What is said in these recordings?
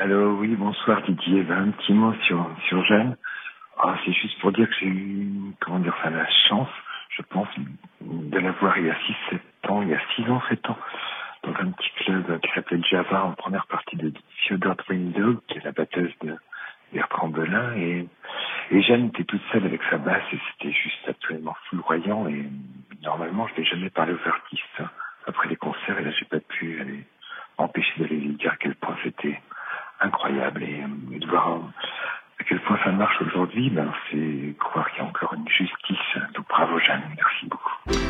Alors oui, bonsoir Didier. Un petit mot sur, sur Jeanne. Ah, c'est juste pour dire que j'ai eu, comment dire, enfin, la chance, je pense, de la voir il y a 6-7 ans, il y a 6 ans, 7 ans, dans un petit club qui s'appelait Java en première partie de Theodore Window, qui est la batteuse de Bertrand Belin. Et, Jeanne était toute seule avec sa basse et c'était juste absolument foudroyant. Et normalement, je n'ai jamais parlé aux artistes après les concerts et là, j'ai pas pu aller empêcher d'aller lui dire à quel point c'était incroyable et, et de voir à quel point ça marche aujourd'hui, ben, c'est croire qu'il y a encore une justice. Donc bravo Jeanne, merci beaucoup.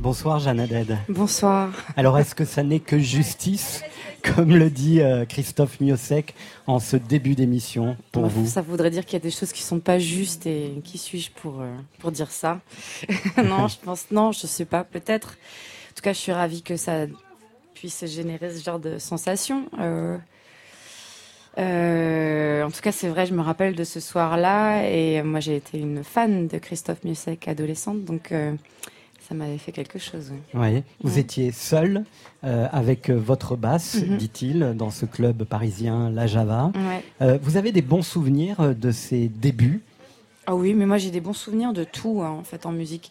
Bonsoir Jeanne Aded. Bonsoir. Alors est-ce que ça n'est que justice, comme le dit euh, Christophe Miosek en ce début d'émission pour Ouais, vous? Ça voudrait dire qu'il y a des choses qui sont pas justes et qui suis-je pour, euh, pour dire ça? Non, je pense non, je sais pas, peut-être. En tout cas, je suis ravie que ça puisse générer ce genre de sensation. Euh, euh, en tout cas, c'est vrai, je me rappelle de ce soir-là et moi j'ai été une fan de Christophe Musek adolescente, donc euh, ça m'avait fait quelque chose. oui. Vous Ouais. étiez seul euh, avec votre basse, Mhm. dit-il, dans ce club parisien La Java. Ouais. Vous avez des bons souvenirs de ces débuts? Ah oui, mais moi j'ai des bons souvenirs de tout hein, en fait en musique.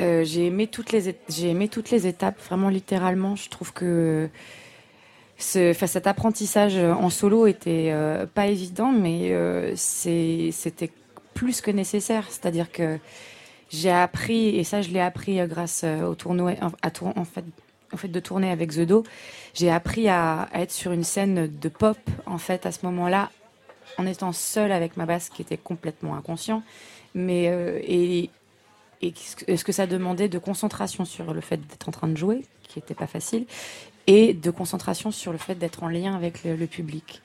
Euh, j'ai aimé toutes les j'ai aimé toutes les étapes vraiment littéralement. Je trouve que ce, cet apprentissage en solo était euh, pas évident, mais euh, c'était plus que nécessaire. C'est-à-dire que j'ai appris et ça je l'ai appris euh, grâce au tournoi à en fait en fait de tourner avec The Do. J'ai appris à, être sur une scène de pop en fait à ce moment-là en étant seule avec ma basse qui était complètement inconscient, mais et ce que- ça demandait de concentration sur le fait d'être en train de jouer, qui n'était pas facile, et de concentration sur le fait d'être en lien avec le, le public.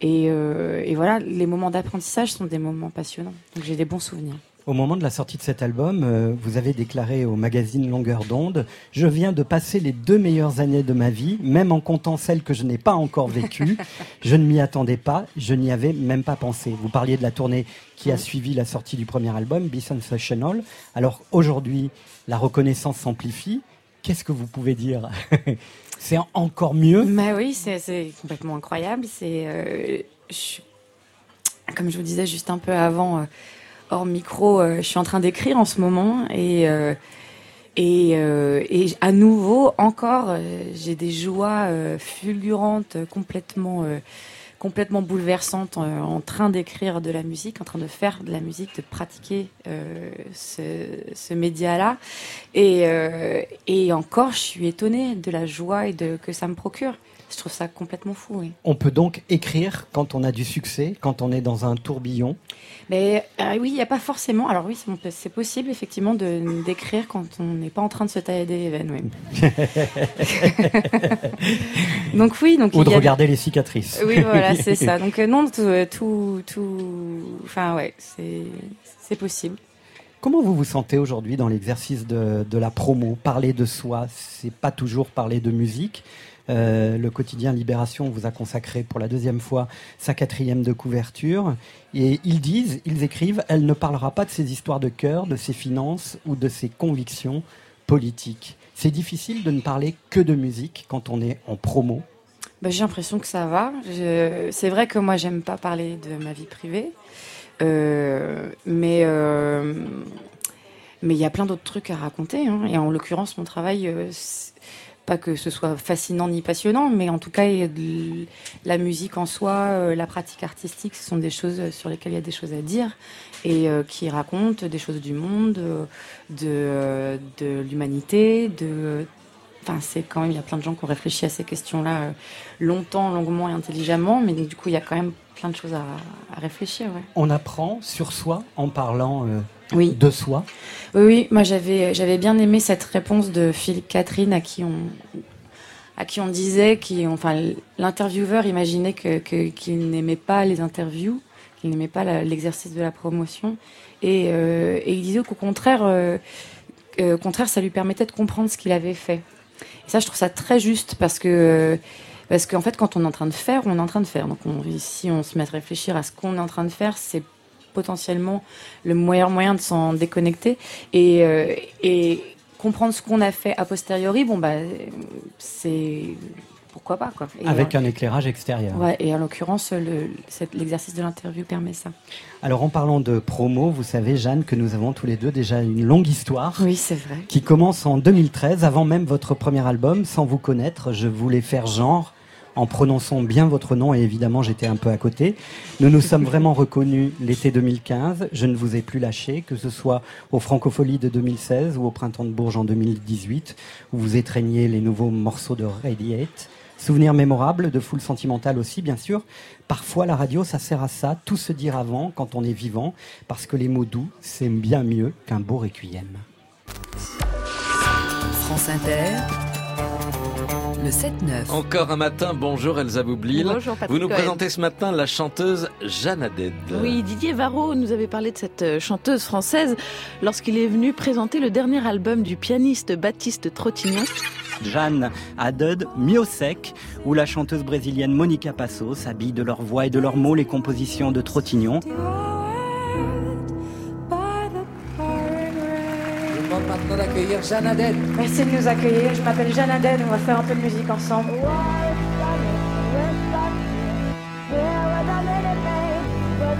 Et, euh, et voilà, les moments d'apprentissage sont des moments passionnants. Donc j'ai des bons souvenirs. Au moment de la sortie de cet album, euh, vous avez déclaré au magazine Longueur d'onde Je viens de passer les deux meilleures années de ma vie, même en comptant celles que je n'ai pas encore vécues. je ne m'y attendais pas, je n'y avais même pas pensé. Vous parliez de la tournée qui a suivi la sortie du premier album, Be Sensational. Alors aujourd'hui, la reconnaissance s'amplifie. Qu'est-ce que vous pouvez dire? C'est encore mieux? Bah oui, c'est complètement incroyable. C'est, euh, comme je vous disais juste un peu avant, euh, hors micro, euh, je suis en train d'écrire en ce moment et euh, euh, et à nouveau encore, j'ai des joies fulgurantes, complètement complètement bouleversantes, en train d'écrire de la musique, en train de faire de la musique, de pratiquer ce, média-là. Et, et encore, je suis étonnée de la joie et de, que ça me procure. Je trouve ça complètement fou, oui. On peut donc écrire quand on a du succès, quand on est dans un tourbillon. Mais euh, oui, il n'y a pas forcément. Alors oui, c'est- possible effectivement de d'écrire quand on n'est pas en train de se tailler des veines. Oui. donc oui, donc Ou de y a- regarder les cicatrices. Oui, voilà, c'est ça. Donc euh, non, tout, euh, tout, tout. Enfin ouais, c'est c'est possible. Comment vous vous sentez aujourd'hui dans l'exercice de, de la promo? Parler de soi, c'est pas toujours parler de musique. Euh, le quotidien Libération vous a consacré pour la deuxième fois sa quatrième de couverture. Et ils disent, ils écrivent, elle ne parlera pas de ses histoires de cœur, de ses finances ou de ses convictions politiques. C'est difficile de ne parler que de musique quand on est en promo. Bah, j'ai l'impression que ça va. C'est vrai que moi, j'aime pas parler de ma vie privée, Euh, mais euh, mais il y a plein d'autres trucs à raconter. hein. Et en l'occurrence, mon travail, pas que ce soit fascinant ni passionnant, mais en tout cas, la musique en soi, euh, la pratique artistique, ce sont des choses sur lesquelles il y a des choses à dire et euh, qui racontent des choses du monde, euh, de euh, de l'humanité, Enfin, c'est quand il y a plein de gens qui ont réfléchi à ces questions-là euh, longtemps, longuement et intelligemment, mais du coup, il y a quand même plein de choses à, à réfléchir. On apprend sur soi en parlant euh, Oui. de soi. Oui, oui, moi j'avais j'avais bien aimé cette réponse de Philippe Catherine à qui on à qui on disait qui enfin l'intervieweur imaginait que qu'il n'aimait pas les interviews, qu'il n'aimait pas l'exercice de la promotion et, euh, et il disait qu'au contraire euh, au contraire ça lui permettait de comprendre ce qu'il avait fait. Et ça je trouve ça très juste parce que parce qu'en fait quand on est en train de faire, on est en train de faire. Donc on, si on se met à réfléchir à ce qu'on est en train de faire, c'est potentiellement le meilleur moyen de s'en déconnecter et, euh, et comprendre ce qu'on a fait a posteriori, bon bah c'est pourquoi pas quoi. Avec un éclairage extérieur. Ouais, et en l'occurrence, l'exercice de l'interview permet ça. Alors en parlant de promo, vous savez Jeanne que nous avons tous les deux déjà une longue histoire. Oui, c'est vrai. Qui commence en 2013, avant même votre premier album. Sans vous connaître, je voulais faire genre en prononçant bien votre nom et évidemment j'étais un peu à côté. Nous nous sommes vraiment reconnus l'été 2015. Je ne vous ai plus lâché, que ce soit au Francofolie de 2016 ou au Printemps de Bourges en 2018, où vous étreigniez les nouveaux morceaux de Radiate. Souvenirs mémorables, de foule sentimentale aussi, bien sûr. Parfois, la radio, ça sert à ça, tout se dire avant quand on est vivant, parce que les mots doux, c'est bien mieux qu'un beau requiem. France Inter. Le 7-9. Encore un matin, bonjour Elsa Boublil. Bonjour Vous nous présentez ce matin la chanteuse Jeanne Haddad. Oui, Didier Varro nous avait parlé de cette euh, chanteuse française lorsqu'il est venu présenter le dernier album du pianiste Baptiste Trottignon. Jeanne Haddad, Miosec, où la chanteuse brésilienne Monica Passo s'habille de leur voix et de leurs mots les compositions de Trottignon. Maintenant d'accueillir Jeanne Haddad. Merci de nous accueillir. Je m'appelle Jeanne Haddad. On va faire un peu de musique ensemble.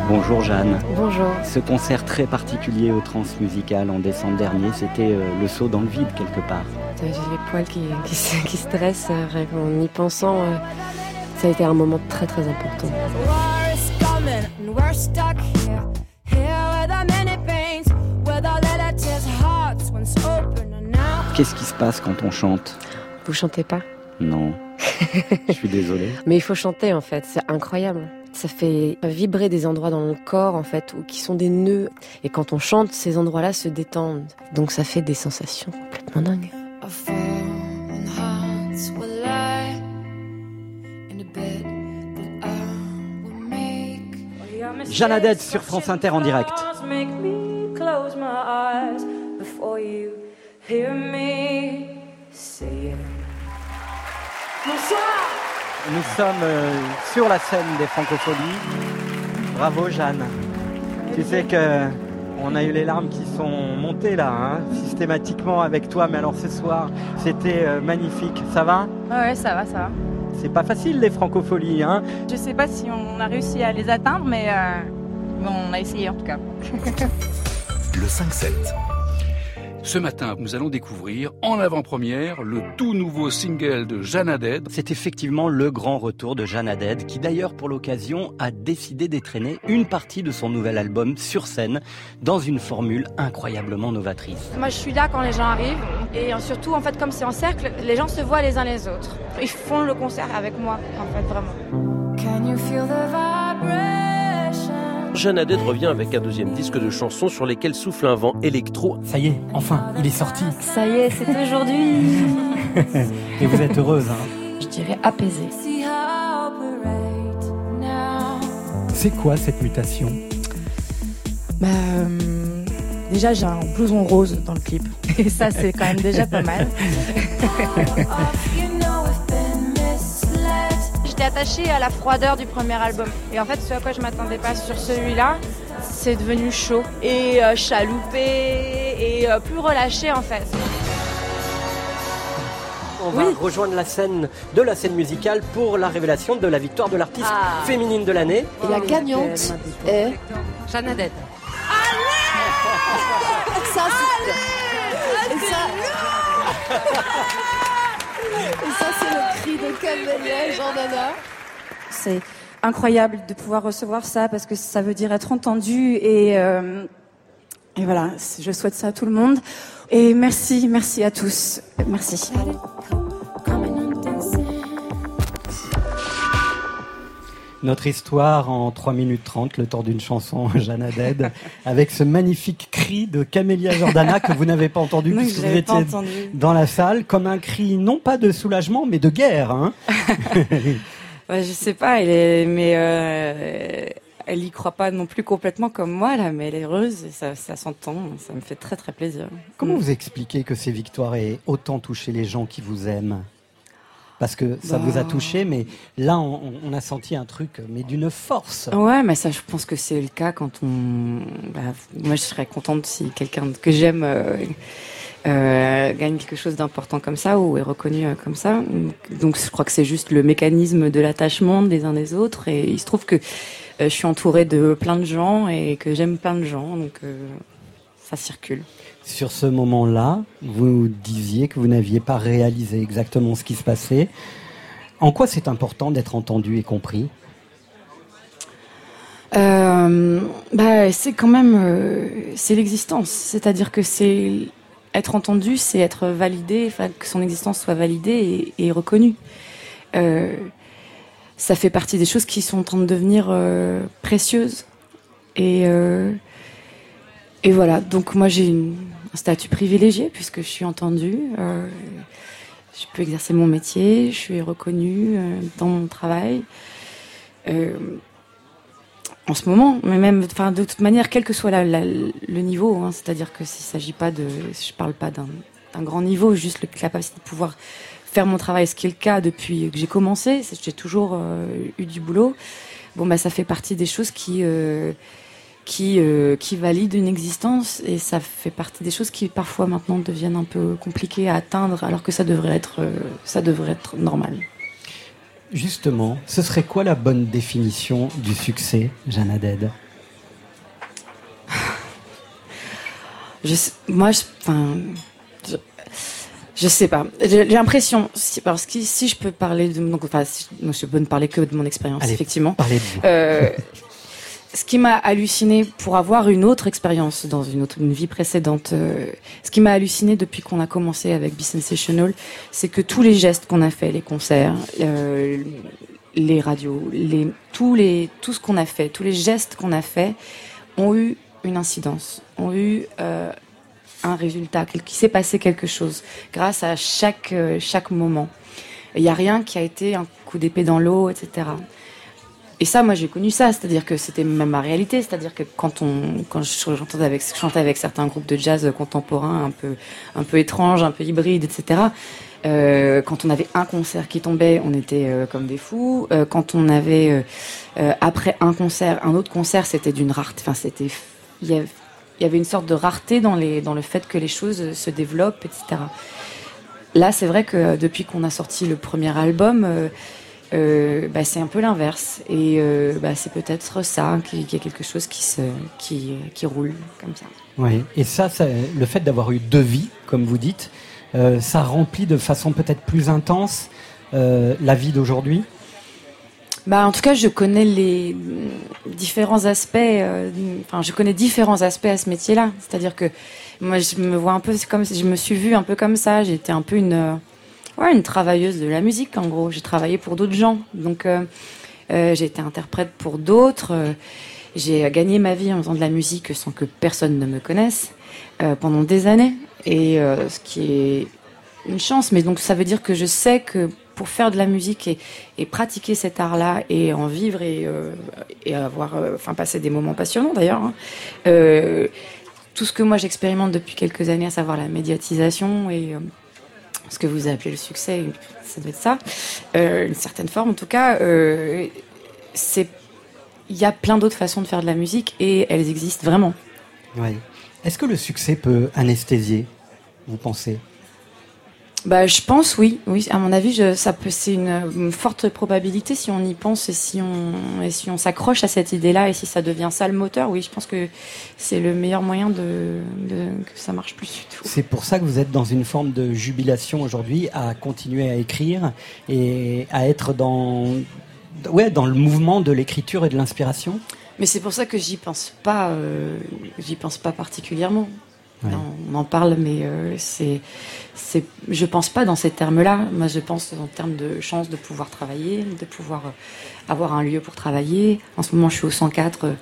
Bonjour Jeanne. Bonjour. Ce concert très particulier au Transmusical en décembre dernier, c'était euh, le saut dans le vide quelque part. J'ai les poils qui, qui, qui stressent euh, en y pensant. Euh, ça a été un moment très très important. Qu'est-ce qui se passe quand on chante? Vous chantez pas? Non. Je suis désolée. Mais il faut chanter en fait, c'est incroyable. Ça fait vibrer des endroits dans le corps en fait, qui sont des nœuds. Et quand on chante, ces endroits-là se détendent. Donc ça fait des sensations complètement dingues. Jeanne sur France Inter en direct. Bonsoir. Nous sommes euh, sur la scène des Francopholies. Bravo Jeanne. Tu sais que on a eu les larmes qui sont montées là, hein, systématiquement avec toi. Mais alors ce soir, c'était euh, magnifique. Ça va? Ouais, ça va, ça va. C'est pas facile les francopholies, hein? Je sais pas si on a réussi à les atteindre, mais euh, bon, on a essayé en tout cas. Le 5-7. Ce matin, nous allons découvrir en avant-première le tout nouveau single de Jeanne Haddad. C'est effectivement le grand retour de Jeanne Haddad qui d'ailleurs pour l'occasion a décidé d'étraîner une partie de son nouvel album sur scène dans une formule incroyablement novatrice. Moi je suis là quand les gens arrivent et surtout en fait comme c'est en cercle, les gens se voient les uns les autres. Ils font le concert avec moi en fait vraiment. Can you feel the Jeanne Haddad revient avec un deuxième disque de chansons sur lesquelles souffle un vent électro. Ça y est, enfin, il est sorti. Ça y est, c'est aujourd'hui. Et vous êtes heureuse, hein Je dirais apaisée. C'est quoi cette mutation? Bah, euh, Déjà, j'ai un blouson rose dans le clip. Et ça, c'est quand même déjà pas mal. attachée à la froideur du premier album. Et en fait, ce à quoi je m'attendais pas sur celui-là, c'est devenu chaud et euh, chaloupé et euh, plus relâché en fait. On va rejoindre la scène de la scène musicale pour la révélation de la victoire de l'artiste ah. féminine de l'année. Et la gagnante est Jeanne Allez ça, Allez Et ça... Et ça, c'est le cri de Camélia Jordana. C'est incroyable de pouvoir recevoir ça parce que ça veut dire être entendu et, euh, et voilà, je souhaite ça à tout le monde. Et merci, merci à tous. Merci. Notre histoire en 3 minutes 30, le temps d'une chanson, Jeanne Haddad, avec ce magnifique cri de Camélia Jordana que vous n'avez pas entendu puisque vous étiez dans la salle, comme un cri non pas de soulagement mais de guerre. Hein ouais, je sais pas, elle est, mais euh, elle y croit pas non plus complètement comme moi là, mais elle est heureuse, et ça, ça s'entend, ça me fait très très plaisir. Comment mm. vous expliquez que ces victoires aient autant touché les gens qui vous aiment? Parce que ça vous a bah. touché, mais là, on, a senti un truc, mais d'une force. Ouais, mais ça, je pense que c'est le cas quand on. Bah, moi, je serais contente si quelqu'un que j'aime euh, euh, gagne quelque chose d'important comme ça ou est reconnu euh, comme ça. Donc je crois que c'est juste le mécanisme de l'attachement des uns des autres et il se trouve que je suis entourée de plein de gens et que j'aime plein de gens donc ça circule. Sur ce moment-là, vous disiez que vous n'aviez pas réalisé exactement ce qui se passait. En quoi c'est important d'être entendu et compris? Euh, bah, c'est quand même euh, c'est l'existence, c'est-à-dire que c'est être entendu, c'est être validé, que son existence soit validée et, reconnue. Euh, ça fait partie des choses qui sont en train de devenir euh, précieuses et et voilà. Donc moi j'ai un statut privilégié puisque je suis entendue. je peux exercer mon métier, je suis reconnue dans mon travail en ce moment, mais même, enfin, de toute manière, quel que soit le niveau, hein, c'est-à-dire que s'il s'agit pas de, je parle pas d'un grand niveau, juste la capacité de pouvoir faire mon travail, ce qui est le cas depuis que j'ai commencé, j'ai toujours euh, eu du boulot. Bon, bah, ça fait partie des choses qui, euh, qui, euh, qui valident une existence et ça fait partie des choses qui parfois maintenant deviennent un peu compliquées à atteindre, alors que ça devrait être, ça devrait être normal. Justement, ce serait quoi la bonne définition du succès, Jeanne Aded je, Moi, je, enfin, je, sais pas. J'ai l'impression, parce que si je peux parler de, donc, enfin, je peux ne parler que de mon expérience, effectivement. Parlez de vous. Euh, ce qui m'a halluciné pour avoir une autre expérience dans une autre une vie précédente, euh, ce qui m'a halluciné depuis qu'on a commencé avec Be Sensational, c'est que tous les gestes qu'on a fait, les concerts, euh, les radios, les tous les tout ce qu'on a fait, tous les gestes qu'on a fait, ont eu une incidence, ont eu euh, un résultat, qu'il s'est passé quelque chose grâce à chaque chaque moment. Il n'y a rien qui a été un coup d'épée dans l'eau, etc. Et ça, moi, j'ai connu ça, c'est-à-dire que c'était même ma réalité, c'est-à-dire que quand on, quand je chantais avec, chantais avec certains groupes de jazz contemporains, un peu, un peu étranges, un peu hybrides, etc. Euh, quand on avait un concert qui tombait, on était euh, comme des fous. Euh, quand on avait après un concert, un autre concert, c'était d'une rareté. Enfin, c'était, il y avait une sorte de rareté dans les, dans le fait que les choses se développent, etc. Là, c'est vrai que depuis qu'on a sorti le premier album euh, bah, c'est un peu l'inverse. Et euh, bah, c'est peut-être ça, qu'il y a quelque chose qui, se, qui, qui roule comme ça. Oui, et ça, ça le fait d'avoir eu deux vies, comme vous dites, euh, ça remplit de façon peut-être plus intense la vie d'aujourd'hui? Bah, en tout cas, je connais les différents aspects. enfin, je connais différents aspects à ce métier-là. C'est-à-dire que moi, je me vois un peu comme, je me suis vue un peu comme ça. J'étais un peu une ouais, une travailleuse de la musique, en gros. J'ai travaillé pour d'autres gens. Donc, euh, euh, j'ai été interprète pour d'autres. Euh, j'ai gagné ma vie en faisant de la musique sans que personne ne me connaisse pendant des années. Et ce qui est une chance. Mais donc, ça veut dire que je sais que pour faire de la musique et, pratiquer cet art-là et en vivre et, et avoir, enfin, passer des moments passionnants d'ailleurs. Hein, tout ce que moi j'expérimente depuis quelques années, à savoir la médiatisation et ce que vous appelez le succès, ça doit être ça, une certaine forme en tout cas. Euh, c'est, il y a plein d'autres façons de faire de la musique et elles existent vraiment. Oui. Est-ce que le succès peut anesthésier, vous pensez? Bah, je pense oui, oui. À mon avis, je, ça peut, c'est une, forte probabilité si on y pense et si on et si on s'accroche à cette idée-là et si ça devient ça le moteur. Oui, je pense que c'est le meilleur moyen de, de, que ça marche plus du tout. C'est pour ça que vous êtes dans une forme de jubilation aujourd'hui à continuer à écrire et à être dans ouais dans le mouvement de l'écriture et de l'inspiration? Mais c'est pour ça que j'y pense pas, euh, j'y pense pas particulièrement. On en parle, mais euh, c'est, c'est, je pense pas dans ces termes-là. Moi, je pense en termes de chance de pouvoir travailler, de pouvoir euh, avoir un lieu pour travailler. En ce moment, je suis au 104. Euh,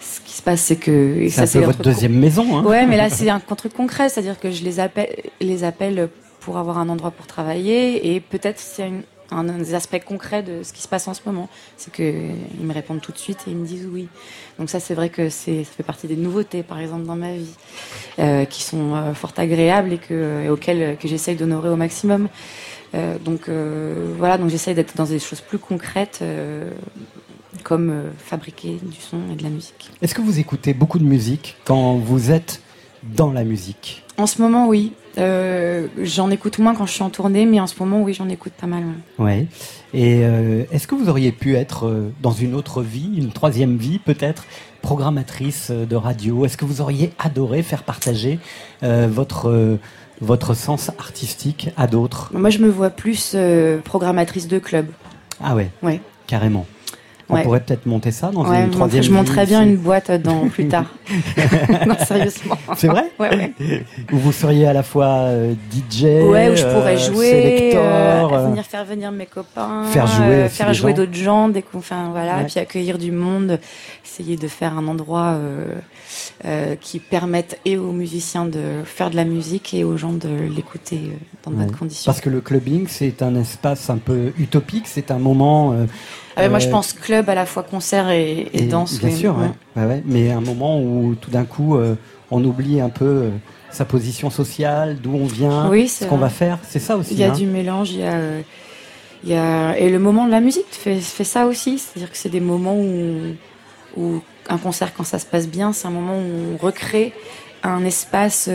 ce qui se passe, c'est que ça, c'est votre deuxième maison. Hein ouais, mais là, c'est un truc concret, c'est-à-dire que je les appelle, les appelle pour avoir un endroit pour travailler et peut-être s'il y a une un, des aspects concrets de ce qui se passe en ce moment. C'est qu'ils me répondent tout de suite et ils me disent oui. Donc ça, c'est vrai que ça fait partie des nouveautés, par exemple, dans ma vie, euh, qui sont euh, fort agréables et, que, et auxquelles que j'essaye d'honorer au maximum. Euh, donc voilà, donc j'essaye d'être dans des choses plus concrètes, comme fabriquer du son et de la musique. Est-ce que vous écoutez beaucoup de musique quand vous êtes dans la musique? En ce moment, oui. Euh, j'en écoute moins quand je suis en tournée, mais en ce moment, oui, j'en écoute pas mal. Ouais. Et euh, est-ce que vous auriez pu être euh, dans une autre vie, une troisième vie peut-être, programmatrice de radio? Est-ce que vous auriez adoré faire partager votre votre sens artistique à d'autres? Moi, je me vois plus programmatrice de club. Ah ouais. Ouais. Carrément. On pourrait peut-être monter ça dans une troisième Je monterais bien une boîte dans plus tard. non, sérieusement. C'est vrai ouais, ouais. Où vous seriez à la fois euh, DJ, ouais, où je pourrais euh, jouer, euh, venir faire venir mes copains, faire jouer, faire jouer d'autres gens, des, enfin voilà, et puis accueillir du monde, essayer de faire un endroit qui permette et aux musiciens de faire de la musique et aux gens de l'écouter dans de bonnes conditions. Parce que le clubbing, c'est un espace un peu utopique, c'est un moment ah moi, je euh, pense club à la fois concert et, danse. Bien sûr, ouais. mais un moment où tout d'un coup, euh, on oublie un peu euh, sa position sociale, d'où on vient, ce qu'on va faire. C'est ça aussi. Il y a hein. du mélange, il y a, il y a, et le moment de la musique fait, fait ça aussi. C'est-à-dire que c'est des moments où, où un concert, quand ça se passe bien, c'est un moment où on recrée un espace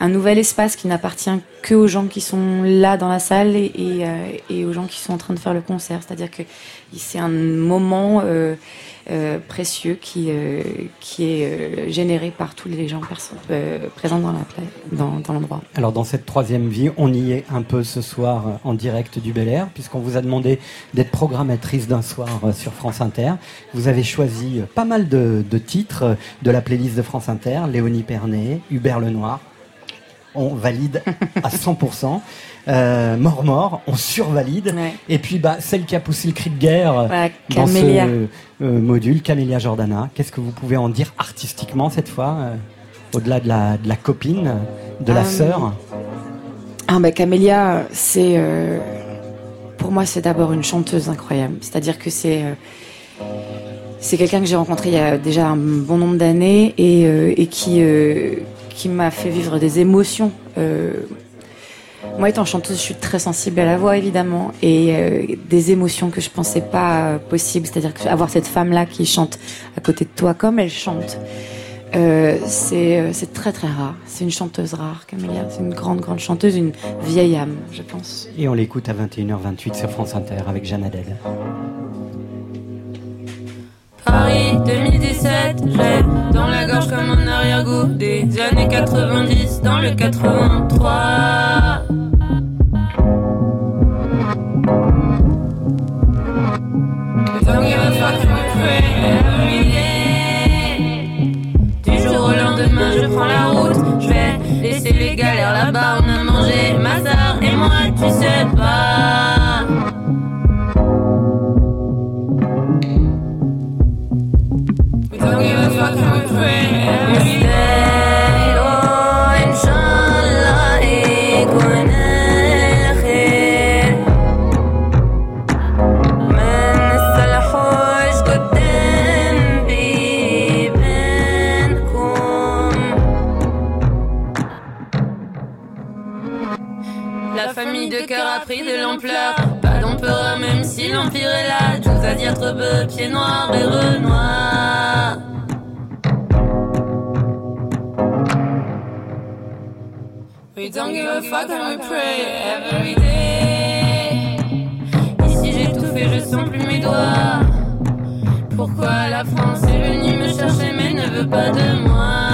un nouvel espace qui n'appartient que aux gens qui sont là dans la salle et, et, aux gens qui sont en train de faire le concert. C'est-à-dire que c'est un moment euh, euh, précieux qui, euh, est généré par tous les gens présents dans l'endroit. Alors dans cette troisième vie, on y est un peu ce soir en direct du Bel Air, puisqu'on vous a demandé d'être programmatrice d'un soir sur France Inter. Vous avez choisi pas mal de, de titres de la playlist de France Inter, Léonie Pernet, Hubert Lenoir, on valide à 100%. Euh, mort mort, on survalide. Et puis bah celle qui a poussé le cri de guerre dans ce euh, module, Camélia Jordana. Qu'est-ce que vous pouvez en dire artistiquement cette fois, euh, au-delà de la, de la, copine, de la sœur? Ah bah Camélia, c'est pour moi c'est d'abord une chanteuse incroyable. C'est-à-dire que c'est c'est quelqu'un que j'ai rencontré il y a déjà un bon nombre d'années et, et qui qui m'a fait vivre des émotions. Euh, moi, étant chanteuse, je suis très sensible à la voix, évidemment, et euh, des émotions que je pensais pas possibles. C'est-à-dire avoir cette femme-là qui chante à côté de toi comme elle chante, euh, c'est très très rare. C'est une chanteuse rare, Camélia. C'est une grande grande chanteuse, une vieille âme, je pense. Et on l'écoute à 21h28 sur France Inter avec Jeanne Adèle. Paris 2017, j'ai dans la gorge comme un arrière-goût des années 90 dans le 83. De cœur a pris de l'ampleur. Pas d'empereur, même si l'empire est là. Tout à dire trop peu, pieds noirs et renoir. We don't give a fuck and we pray every day. Ici j'ai tout fait, je sens plus mes doigts. Pourquoi la France est venue me chercher mais ne veut pas de moi?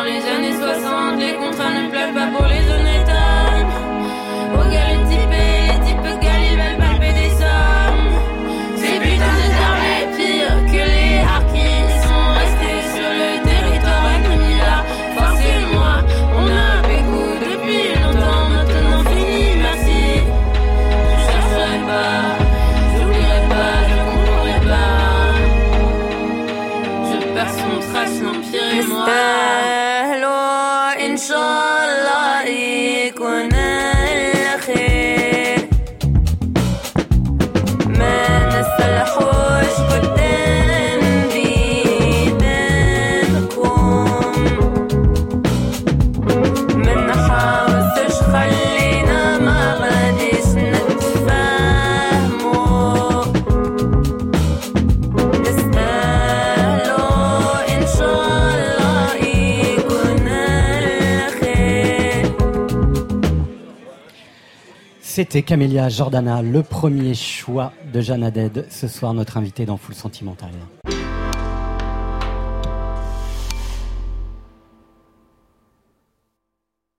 dans les années 60. C'était Camélia Jordana, le premier choix de Jeanne Haddad, ce soir notre invité dans Full Sentimental.